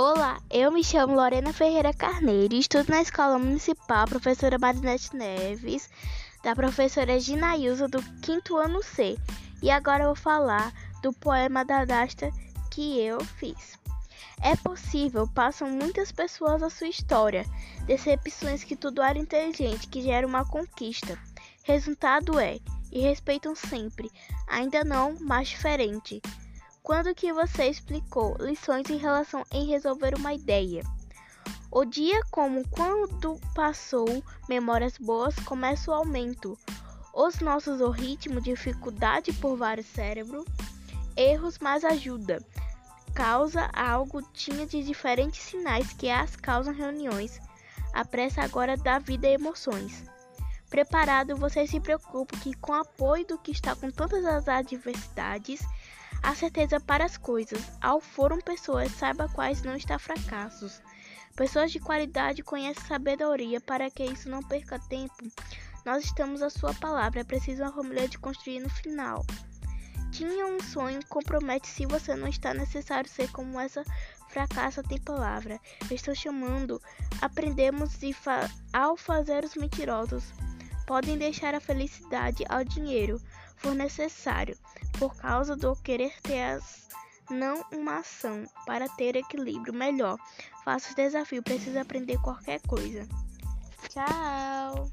Olá, eu me chamo Lorena Ferreira Carneiro e estudo na Escola Municipal Professora Marinete Neves, da professora Ginaísa do quinto ano C. E agora eu vou falar do poema da Dasta que eu fiz. É possível, passam muitas pessoas a sua história, decepções que tudo era inteligente, que gera uma conquista. Resultado é, e respeitam sempre, ainda não, mas diferente. Quando que você explicou lições em relação em resolver uma ideia? O dia como quando passou, memórias boas, começa o aumento. Os nossos o ritmo, dificuldade por vários cérebros, erros mais ajuda. Causa algo tinha de diferentes sinais que as causam reuniões. A pressa agora dá vida a emoções. Preparado, você se preocupa que com apoio do que está com todas as adversidades, a certeza para as coisas. Ao foram pessoas, saiba quais não está fracassos. Pessoas de qualidade conhecem sabedoria para que isso não perca tempo. Nós estamos à sua palavra, é preciso uma família de construir no final. Tinha um sonho, compromete se você não está necessário ser como essa fracassa tem palavra. Estou chamando, aprendemos e fa ao fazer os mentirosos. Podem deixar a felicidade ao dinheiro, for necessário por causa do querer ter as não uma ação para ter equilíbrio melhor. Faça o desafio, precisa aprender qualquer coisa. Tchau!